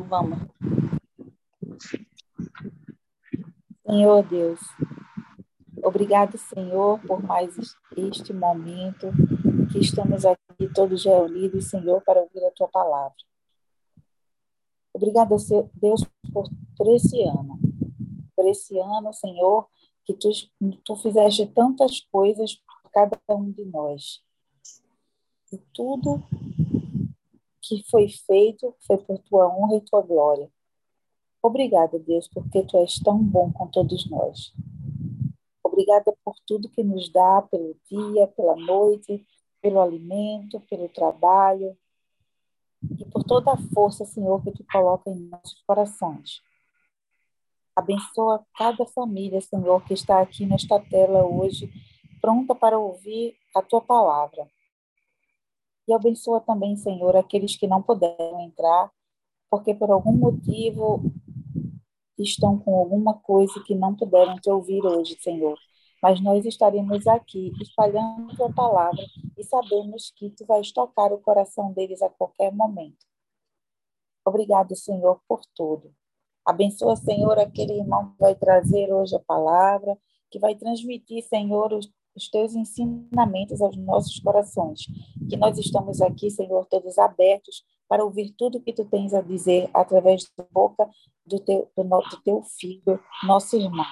Então vamos. Senhor Deus, obrigado, Senhor, por mais este momento que estamos aqui todos reunidos, Senhor, para ouvir a tua palavra. Obrigado, Deus, por, por esse ano. Por esse ano, Senhor, que tu, tu fizeste tantas coisas por cada um de nós. E tudo que foi feito foi por tua honra e tua glória. Obrigada, Deus, porque tu és tão bom com todos nós. Obrigada por tudo que nos dá, pelo dia, pela noite, pelo alimento, pelo trabalho e por toda a força, Senhor, que tu coloca em nossos corações. Abençoa cada família, Senhor, que está aqui nesta tela hoje, pronta para ouvir a tua palavra. E abençoa também, Senhor, aqueles que não puderam entrar, porque por algum motivo estão com alguma coisa que não puderam te ouvir hoje, Senhor. Mas nós estaremos aqui espalhando a tua palavra e sabemos que tu vais tocar o coração deles a qualquer momento. Obrigado, Senhor, por tudo. Abençoa, Senhor, aquele irmão que vai trazer hoje a palavra, que vai transmitir, Senhor, os, os teus ensinamentos aos nossos corações. Que nós estamos aqui, Senhor, todos abertos para ouvir tudo que tu tens a dizer através da boca do teu, do, do teu filho, nosso irmão.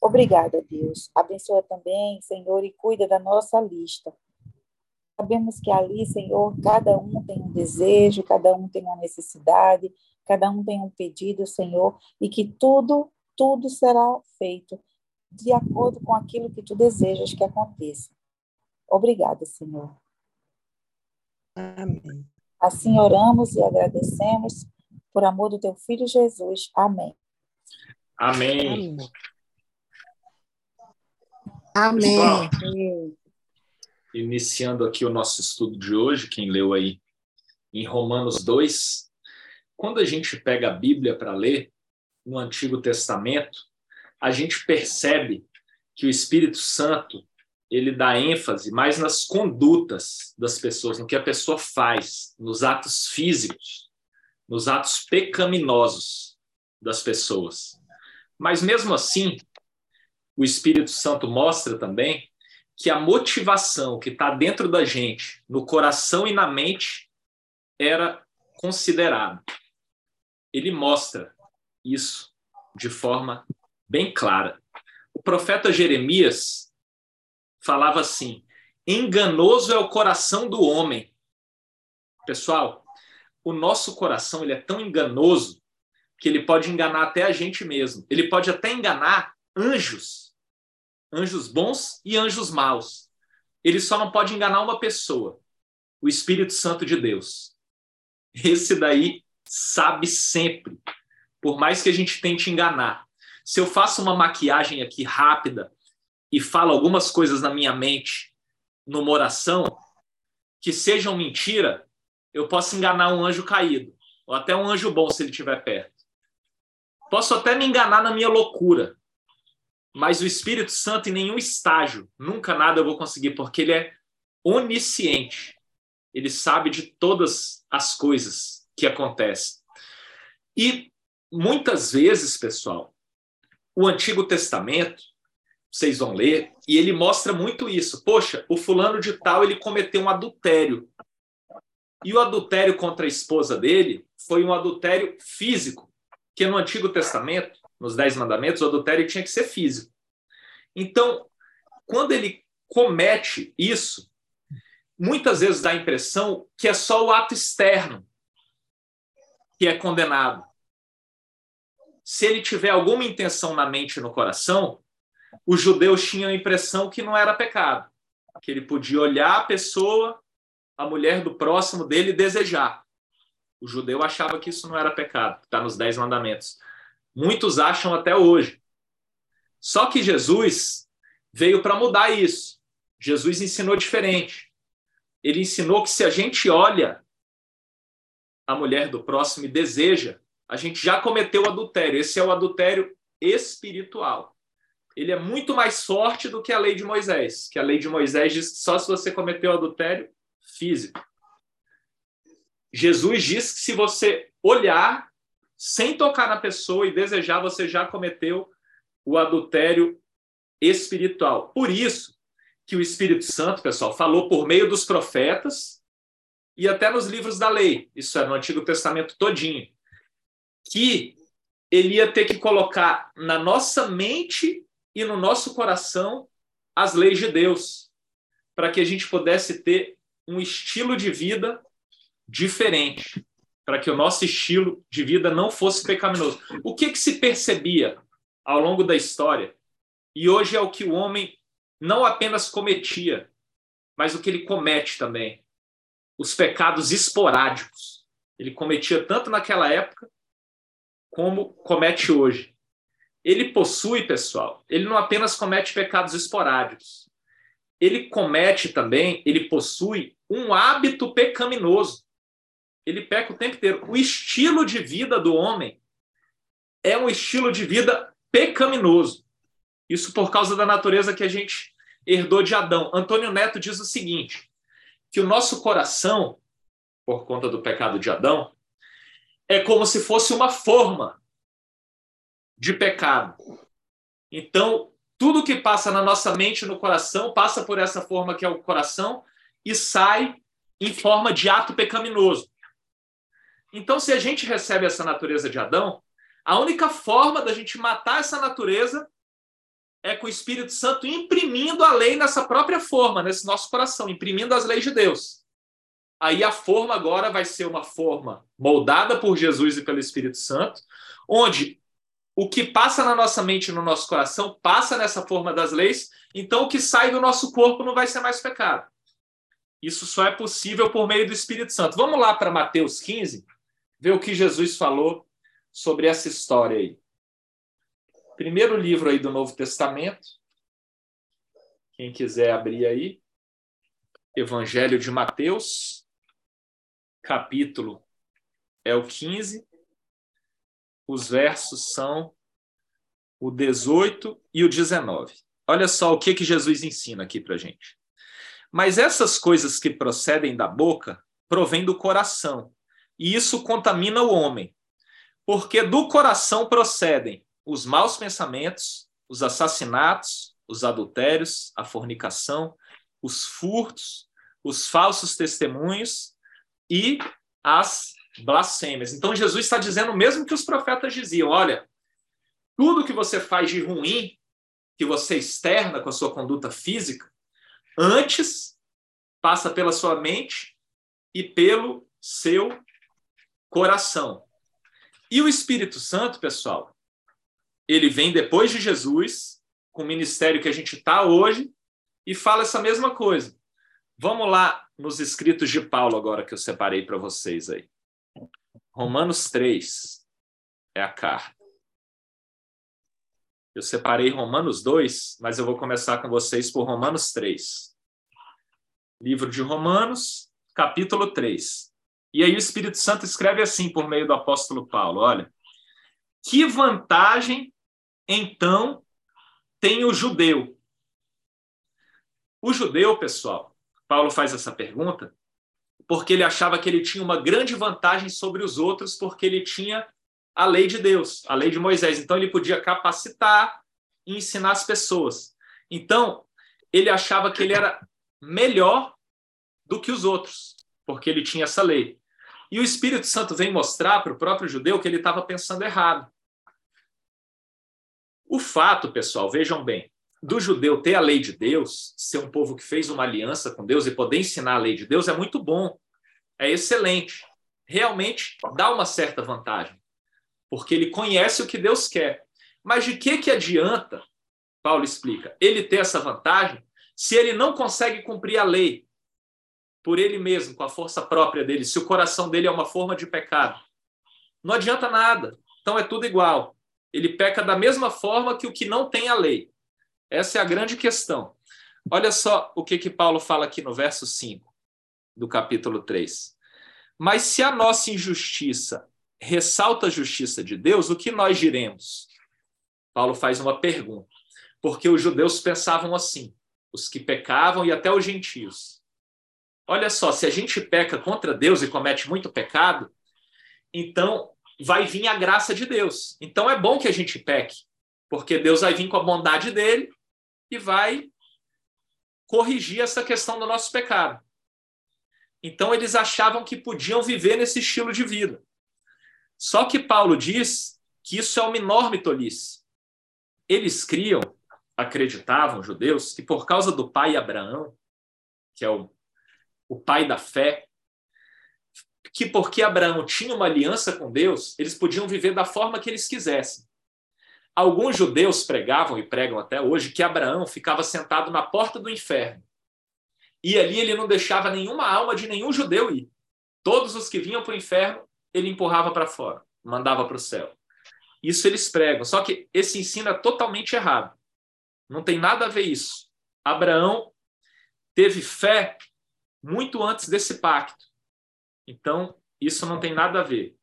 Obrigada, Deus. Abençoa também, Senhor, e cuida da nossa lista. Sabemos que ali, Senhor, cada um tem um desejo, cada um tem uma necessidade, cada um tem um pedido, Senhor, e que tudo, tudo será feito de acordo com aquilo que tu desejas que aconteça. Obrigada, Senhor. Amém. Assim oramos e agradecemos por amor do teu filho Jesus. Amém. Amém. Amém. Pessoal, iniciando aqui o nosso estudo de hoje, quem leu aí em Romanos 2, quando a gente pega a Bíblia para ler no Antigo Testamento, a gente percebe que o Espírito Santo ele dá ênfase mais nas condutas das pessoas, no que a pessoa faz, nos atos físicos, nos atos pecaminosos das pessoas. Mas mesmo assim, o Espírito Santo mostra também que a motivação que está dentro da gente, no coração e na mente, era considerada. Ele mostra isso de forma bem clara. O profeta Jeremias falava assim: enganoso é o coração do homem. Pessoal, o nosso coração ele é tão enganoso que ele pode enganar até a gente mesmo. Ele pode até enganar anjos, anjos bons e anjos maus. Ele só não pode enganar uma pessoa, o Espírito Santo de Deus. Esse daí sabe sempre, por mais que a gente tente enganar. Se eu faço uma maquiagem aqui rápida e falo algumas coisas na minha mente numa oração que sejam mentira, eu posso enganar um anjo caído, ou até um anjo bom se ele estiver perto. Posso até me enganar na minha loucura, mas o Espírito Santo em nenhum estágio, nunca nada eu vou conseguir, porque ele é onisciente. Ele sabe de todas as coisas que acontecem. E muitas vezes, pessoal, o Antigo Testamento vocês vão ler, e ele mostra muito isso. Poxa, o fulano de tal ele cometeu um adultério. E o adultério contra a esposa dele foi um adultério físico, que no Antigo Testamento, nos Dez Mandamentos, o adultério tinha que ser físico. Então, quando ele comete isso, muitas vezes dá a impressão que é só o ato externo que é condenado. Se ele tiver alguma intenção na mente e no coração, os judeus tinham a impressão que não era pecado, que ele podia olhar a pessoa, a mulher do próximo dele e desejar. O judeu achava que isso não era pecado, está nos Dez Mandamentos. Muitos acham até hoje. Só que Jesus veio para mudar isso. Jesus ensinou diferente. Ele ensinou que se a gente olha a mulher do próximo e deseja, a gente já cometeu adultério. Esse é o adultério espiritual ele é muito mais forte do que a lei de Moisés, que a lei de Moisés diz que só se você cometeu adultério físico. Jesus diz que se você olhar sem tocar na pessoa e desejar, você já cometeu o adultério espiritual. Por isso que o Espírito Santo, pessoal, falou por meio dos profetas e até nos livros da lei, isso é no Antigo Testamento todinho, que ele ia ter que colocar na nossa mente e no nosso coração as leis de Deus, para que a gente pudesse ter um estilo de vida diferente, para que o nosso estilo de vida não fosse pecaminoso. O que, que se percebia ao longo da história? E hoje é o que o homem não apenas cometia, mas o que ele comete também. Os pecados esporádicos. Ele cometia tanto naquela época como comete hoje. Ele possui, pessoal, ele não apenas comete pecados esporádicos. Ele comete também, ele possui um hábito pecaminoso. Ele peca o tempo inteiro. O estilo de vida do homem é um estilo de vida pecaminoso. Isso por causa da natureza que a gente herdou de Adão. Antônio Neto diz o seguinte: que o nosso coração, por conta do pecado de Adão, é como se fosse uma forma de pecado. Então, tudo que passa na nossa mente e no coração passa por essa forma que é o coração e sai em forma de ato pecaminoso. Então, se a gente recebe essa natureza de Adão, a única forma da gente matar essa natureza é com o Espírito Santo imprimindo a lei nessa própria forma, nesse nosso coração, imprimindo as leis de Deus. Aí a forma agora vai ser uma forma moldada por Jesus e pelo Espírito Santo, onde o que passa na nossa mente e no nosso coração passa nessa forma das leis, então o que sai do nosso corpo não vai ser mais pecado. Isso só é possível por meio do Espírito Santo. Vamos lá para Mateus 15, ver o que Jesus falou sobre essa história aí. Primeiro livro aí do Novo Testamento. Quem quiser abrir aí. Evangelho de Mateus, capítulo é o 15. Os versos são o 18 e o 19. Olha só o que, que Jesus ensina aqui para gente. Mas essas coisas que procedem da boca provêm do coração, e isso contamina o homem, porque do coração procedem os maus pensamentos, os assassinatos, os adultérios, a fornicação, os furtos, os falsos testemunhos e as blasfêmias. Então Jesus está dizendo o mesmo que os profetas diziam: olha, tudo que você faz de ruim, que você externa com a sua conduta física, antes passa pela sua mente e pelo seu coração. E o Espírito Santo, pessoal, ele vem depois de Jesus, com o ministério que a gente está hoje, e fala essa mesma coisa. Vamos lá nos escritos de Paulo agora que eu separei para vocês aí. Romanos 3 é a carta. Eu separei Romanos 2, mas eu vou começar com vocês por Romanos 3. Livro de Romanos, capítulo 3. E aí o Espírito Santo escreve assim por meio do apóstolo Paulo, olha: Que vantagem então, tem o judeu. O judeu, pessoal, Paulo faz essa pergunta porque ele achava que ele tinha uma grande vantagem sobre os outros, porque ele tinha a lei de Deus, a lei de Moisés. Então, ele podia capacitar e ensinar as pessoas. Então, ele achava que ele era melhor do que os outros, porque ele tinha essa lei. E o Espírito Santo vem mostrar para o próprio judeu que ele estava pensando errado. O fato, pessoal, vejam bem, do judeu ter a lei de Deus, ser um povo que fez uma aliança com Deus e poder ensinar a lei de Deus é muito bom, é excelente. Realmente dá uma certa vantagem, porque ele conhece o que Deus quer. Mas de que, que adianta, Paulo explica, ele ter essa vantagem se ele não consegue cumprir a lei por ele mesmo, com a força própria dele, se o coração dele é uma forma de pecado? Não adianta nada. Então é tudo igual ele peca da mesma forma que o que não tem a lei. Essa é a grande questão. Olha só o que, que Paulo fala aqui no verso 5 do capítulo 3. Mas se a nossa injustiça ressalta a justiça de Deus, o que nós diremos? Paulo faz uma pergunta. Porque os judeus pensavam assim, os que pecavam e até os gentios. olha só, se a gente peca contra Deus e comete muito pecado, então vai vir a graça de Deus. Então é bom que a gente peque, porque Deus vai vir com a bondade dele e vai corrigir essa questão do nosso pecado. Então eles achavam que podiam viver nesse estilo de vida. Só que Paulo diz que isso é uma enorme tolice. Eles criam, acreditavam, judeus, que por causa do pai Abraão, que é o, o pai da fé, que porque Abraão tinha uma aliança com Deus, eles podiam viver da forma que eles quisessem. Alguns judeus pregavam e pregam até hoje que Abraão ficava sentado na porta do inferno. E ali ele não deixava nenhuma alma de nenhum judeu ir. Todos os que vinham para o inferno, ele empurrava para fora, mandava para o céu. Isso eles pregam. Só que esse ensino é totalmente errado. Não tem nada a ver isso. Abraão teve fé muito antes desse pacto. Então, isso não tem nada a ver.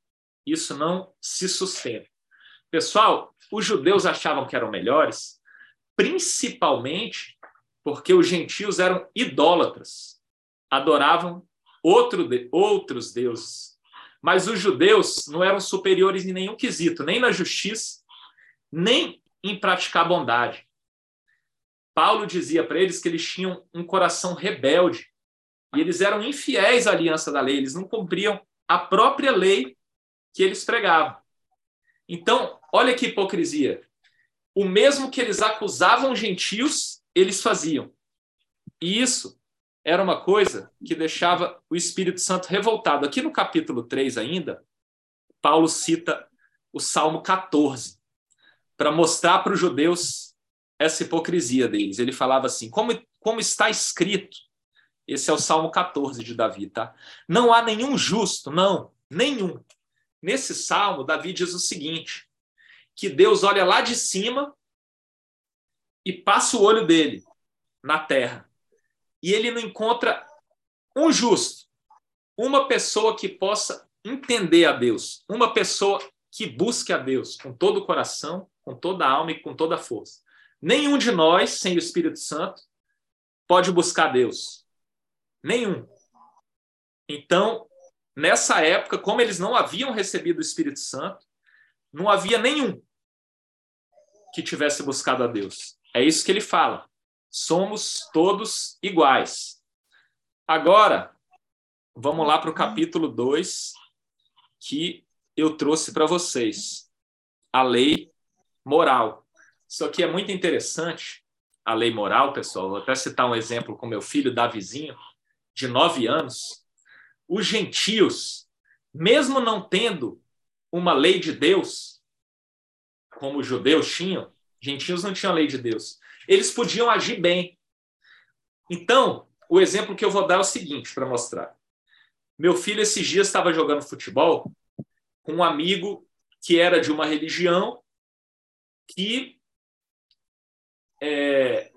Isso não se sustenta. Pessoal, os judeus achavam que eram melhores, principalmente porque os gentios eram idólatras, adoravam outro de, outros deuses. Mas os judeus não eram superiores em nenhum quesito, nem na justiça, nem em praticar bondade. Paulo dizia para eles que eles tinham um coração rebelde, e eles eram infiéis à aliança da lei, eles não cumpriam a própria lei que eles pregavam. Então, olha que hipocrisia. O mesmo que eles acusavam gentios, eles faziam. E isso era uma coisa que deixava o Espírito Santo revoltado. Aqui no capítulo 3 ainda, Paulo cita o Salmo 14 para mostrar para os judeus essa hipocrisia deles. Ele falava assim: como, como está escrito, esse é o Salmo 14 de Davi, tá? Não há nenhum justo, não, nenhum. Nesse salmo, Davi diz o seguinte: que Deus olha lá de cima e passa o olho dele na terra. E ele não encontra um justo, uma pessoa que possa entender a Deus, uma pessoa que busque a Deus com todo o coração, com toda a alma e com toda a força. Nenhum de nós, sem o Espírito Santo, pode buscar Deus. Nenhum. Então, nessa época, como eles não haviam recebido o Espírito Santo, não havia nenhum que tivesse buscado a Deus. É isso que ele fala. Somos todos iguais. Agora, vamos lá para o capítulo 2, que eu trouxe para vocês. A lei moral. Isso aqui é muito interessante, a lei moral, pessoal. Vou até citar um exemplo com meu filho, Davizinho de nove anos, os gentios, mesmo não tendo uma lei de Deus, como os judeus tinham, gentios não tinham lei de Deus, eles podiam agir bem. Então, o exemplo que eu vou dar é o seguinte para mostrar. Meu filho esses dias estava jogando futebol com um amigo que era de uma religião que, é,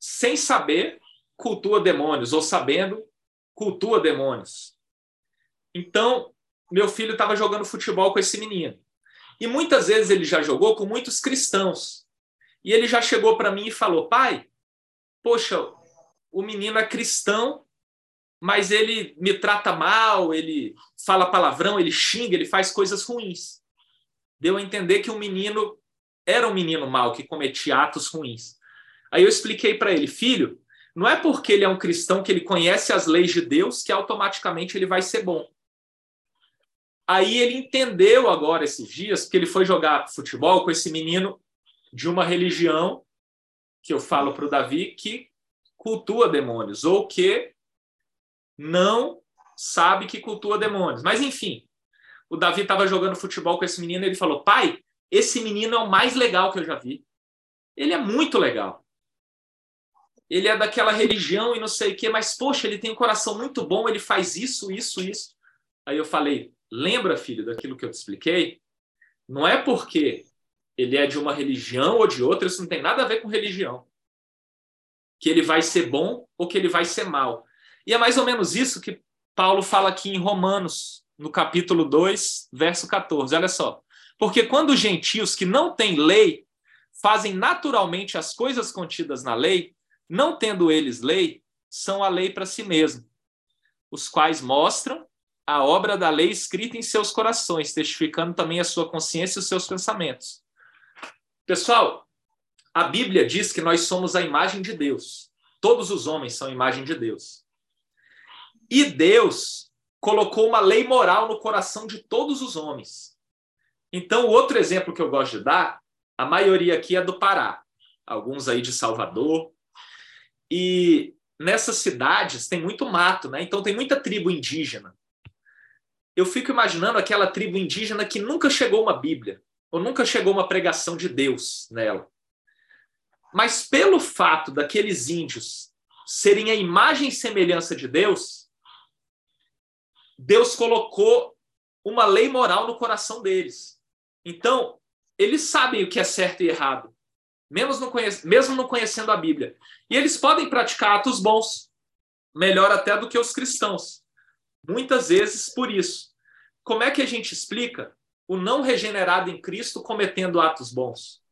sem saber, cultua demônios, ou sabendo, cultua demônios. Então, meu filho estava jogando futebol com esse menino. E muitas vezes ele já jogou com muitos cristãos. E ele já chegou para mim e falou: pai, poxa, o menino é cristão, mas ele me trata mal, ele fala palavrão, ele xinga, ele faz coisas ruins. Deu a entender que o menino era um menino mau, que cometia atos ruins. Aí eu expliquei para ele: filho, não é porque ele é um cristão que ele conhece as leis de Deus que automaticamente ele vai ser bom. Aí ele entendeu agora esses dias, porque ele foi jogar futebol com esse menino de uma religião que eu falo para o Davi que cultua demônios ou que não sabe que cultua demônios. Mas enfim, o Davi estava jogando futebol com esse menino e ele falou: pai, esse menino é o mais legal que eu já vi. Ele é muito legal ele é daquela religião e não sei o quê, mas, poxa, ele tem um coração muito bom, ele faz isso, isso, isso. Aí eu falei, lembra, filho, daquilo que eu te expliquei? Não é porque ele é de uma religião ou de outra, isso não tem nada a ver com religião. Que ele vai ser bom ou que ele vai ser mal. E é mais ou menos isso que Paulo fala aqui em Romanos, no capítulo 2, verso 14. Olha só. Porque quando os gentios que não têm lei fazem naturalmente as coisas contidas na lei, não tendo eles lei, são a lei para si mesmo, os quais mostram a obra da lei escrita em seus corações, testificando também a sua consciência e os seus pensamentos. Pessoal, a Bíblia diz que nós somos a imagem de Deus. Todos os homens são a imagem de Deus. E Deus colocou uma lei moral no coração de todos os homens. Então, outro exemplo que eu gosto de dar, a maioria aqui é do Pará, alguns aí de Salvador. E nessas cidades tem muito mato, né? Então tem muita tribo indígena. Eu fico imaginando aquela tribo indígena que nunca chegou uma Bíblia, ou nunca chegou uma pregação de Deus nela. Mas pelo fato daqueles índios serem a imagem e semelhança de Deus, Deus colocou uma lei moral no coração deles. Então, eles sabem o que é certo e errado, mesmo não, conhece, mesmo não conhecendo a Bíblia. E eles podem praticar atos bons, melhor até do que os cristãos. Muitas vezes por isso. Como é que a gente explica o não regenerado em Cristo cometendo atos bons?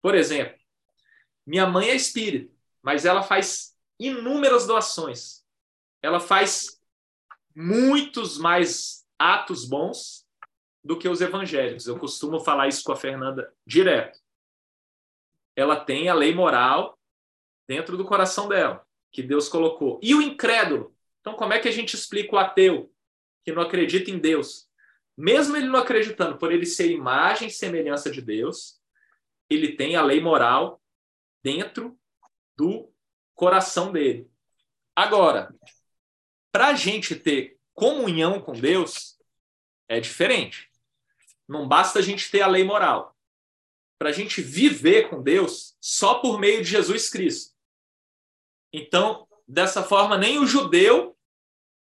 Por exemplo, minha mãe é espírita, mas ela faz inúmeras doações. Ela faz muitos mais atos bons do que os evangélicos. Eu costumo falar isso com a Fernanda direto. Ela tem a lei moral dentro do coração dela, que Deus colocou. E o incrédulo? Então, como é que a gente explica o ateu que não acredita em Deus? Mesmo ele não acreditando, por ele ser imagem e semelhança de Deus, ele tem a lei moral dentro do coração dele. Agora, para a gente ter comunhão com Deus, é diferente. Não basta a gente ter a lei moral. Para a gente viver com Deus só por meio de Jesus Cristo. Então, dessa forma, nem o judeu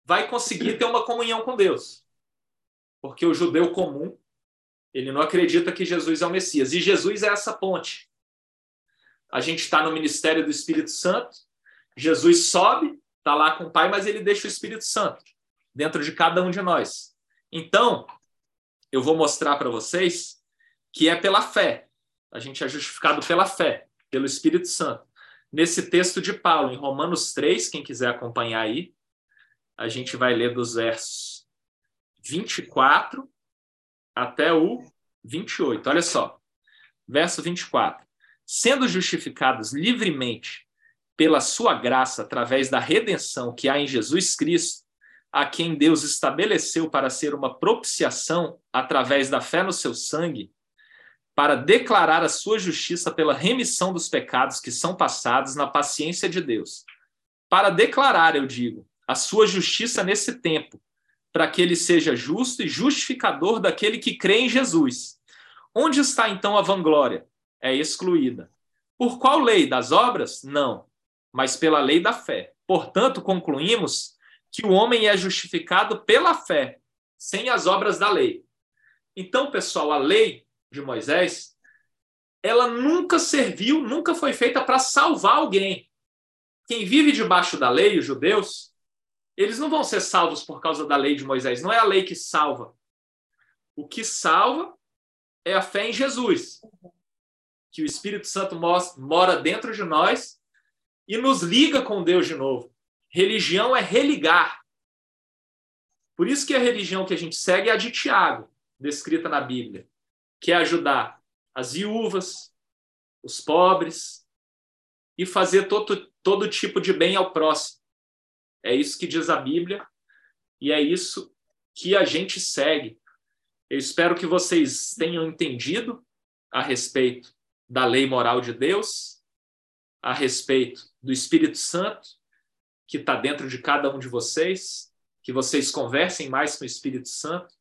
vai conseguir ter uma comunhão com Deus. Porque o judeu comum, ele não acredita que Jesus é o Messias. E Jesus é essa ponte a gente está no ministério do Espírito Santo, Jesus sobe, está lá com o Pai, mas ele deixa o Espírito Santo dentro de cada um de nós. Então, eu vou mostrar para vocês que é pela fé. A gente é justificado pela fé, pelo Espírito Santo. Nesse texto de Paulo, em Romanos 3, quem quiser acompanhar aí, a gente vai ler dos versos 24 até o 28. Olha só. Verso 24 sendo justificados livremente pela sua graça através da redenção que há em Jesus Cristo, a quem Deus estabeleceu para ser uma propiciação através da fé no seu sangue, para declarar a sua justiça pela remissão dos pecados que são passados na paciência de Deus. Para declarar, eu digo, a sua justiça nesse tempo, para que ele seja justo e justificador daquele que crê em Jesus. Onde está então a vanglória? é excluída. Por qual lei? Das obras? Não, mas pela lei da fé. Portanto, concluímos que o homem é justificado pela fé, sem as obras da lei. Então, pessoal, a lei de Moisés, ela nunca serviu, nunca foi feita para salvar alguém. Quem vive debaixo da lei, os judeus, eles não vão ser salvos por causa da lei de Moisés. Não é a lei que salva. O que salva é a fé em Jesus que o Espírito Santo mora dentro de nós e nos liga com Deus de novo. Religião é religar. Por isso que a religião que a gente segue é a de Tiago, descrita na Bíblia, que é ajudar as viúvas, os pobres e fazer todo, todo tipo de bem ao próximo. É isso que diz a Bíblia e é isso que a gente segue. Eu espero que vocês tenham entendido a respeito da lei moral de Deus, a respeito do Espírito Santo, que está dentro de cada um de vocês, que vocês conversem mais com o Espírito Santo,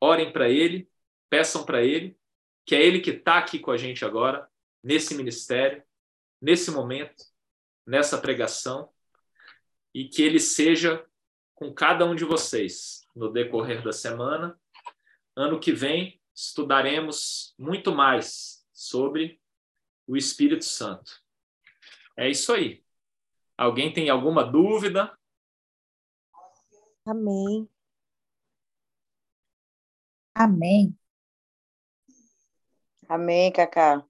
orem para ele, peçam para ele, que é ele que está aqui com a gente agora, nesse ministério, nesse momento, nessa pregação, e que ele seja com cada um de vocês no decorrer da semana. Ano que vem, estudaremos muito mais sobre o Espírito Santo. É isso aí. Alguém tem alguma dúvida? Amém. Amém. Amém, Cacá.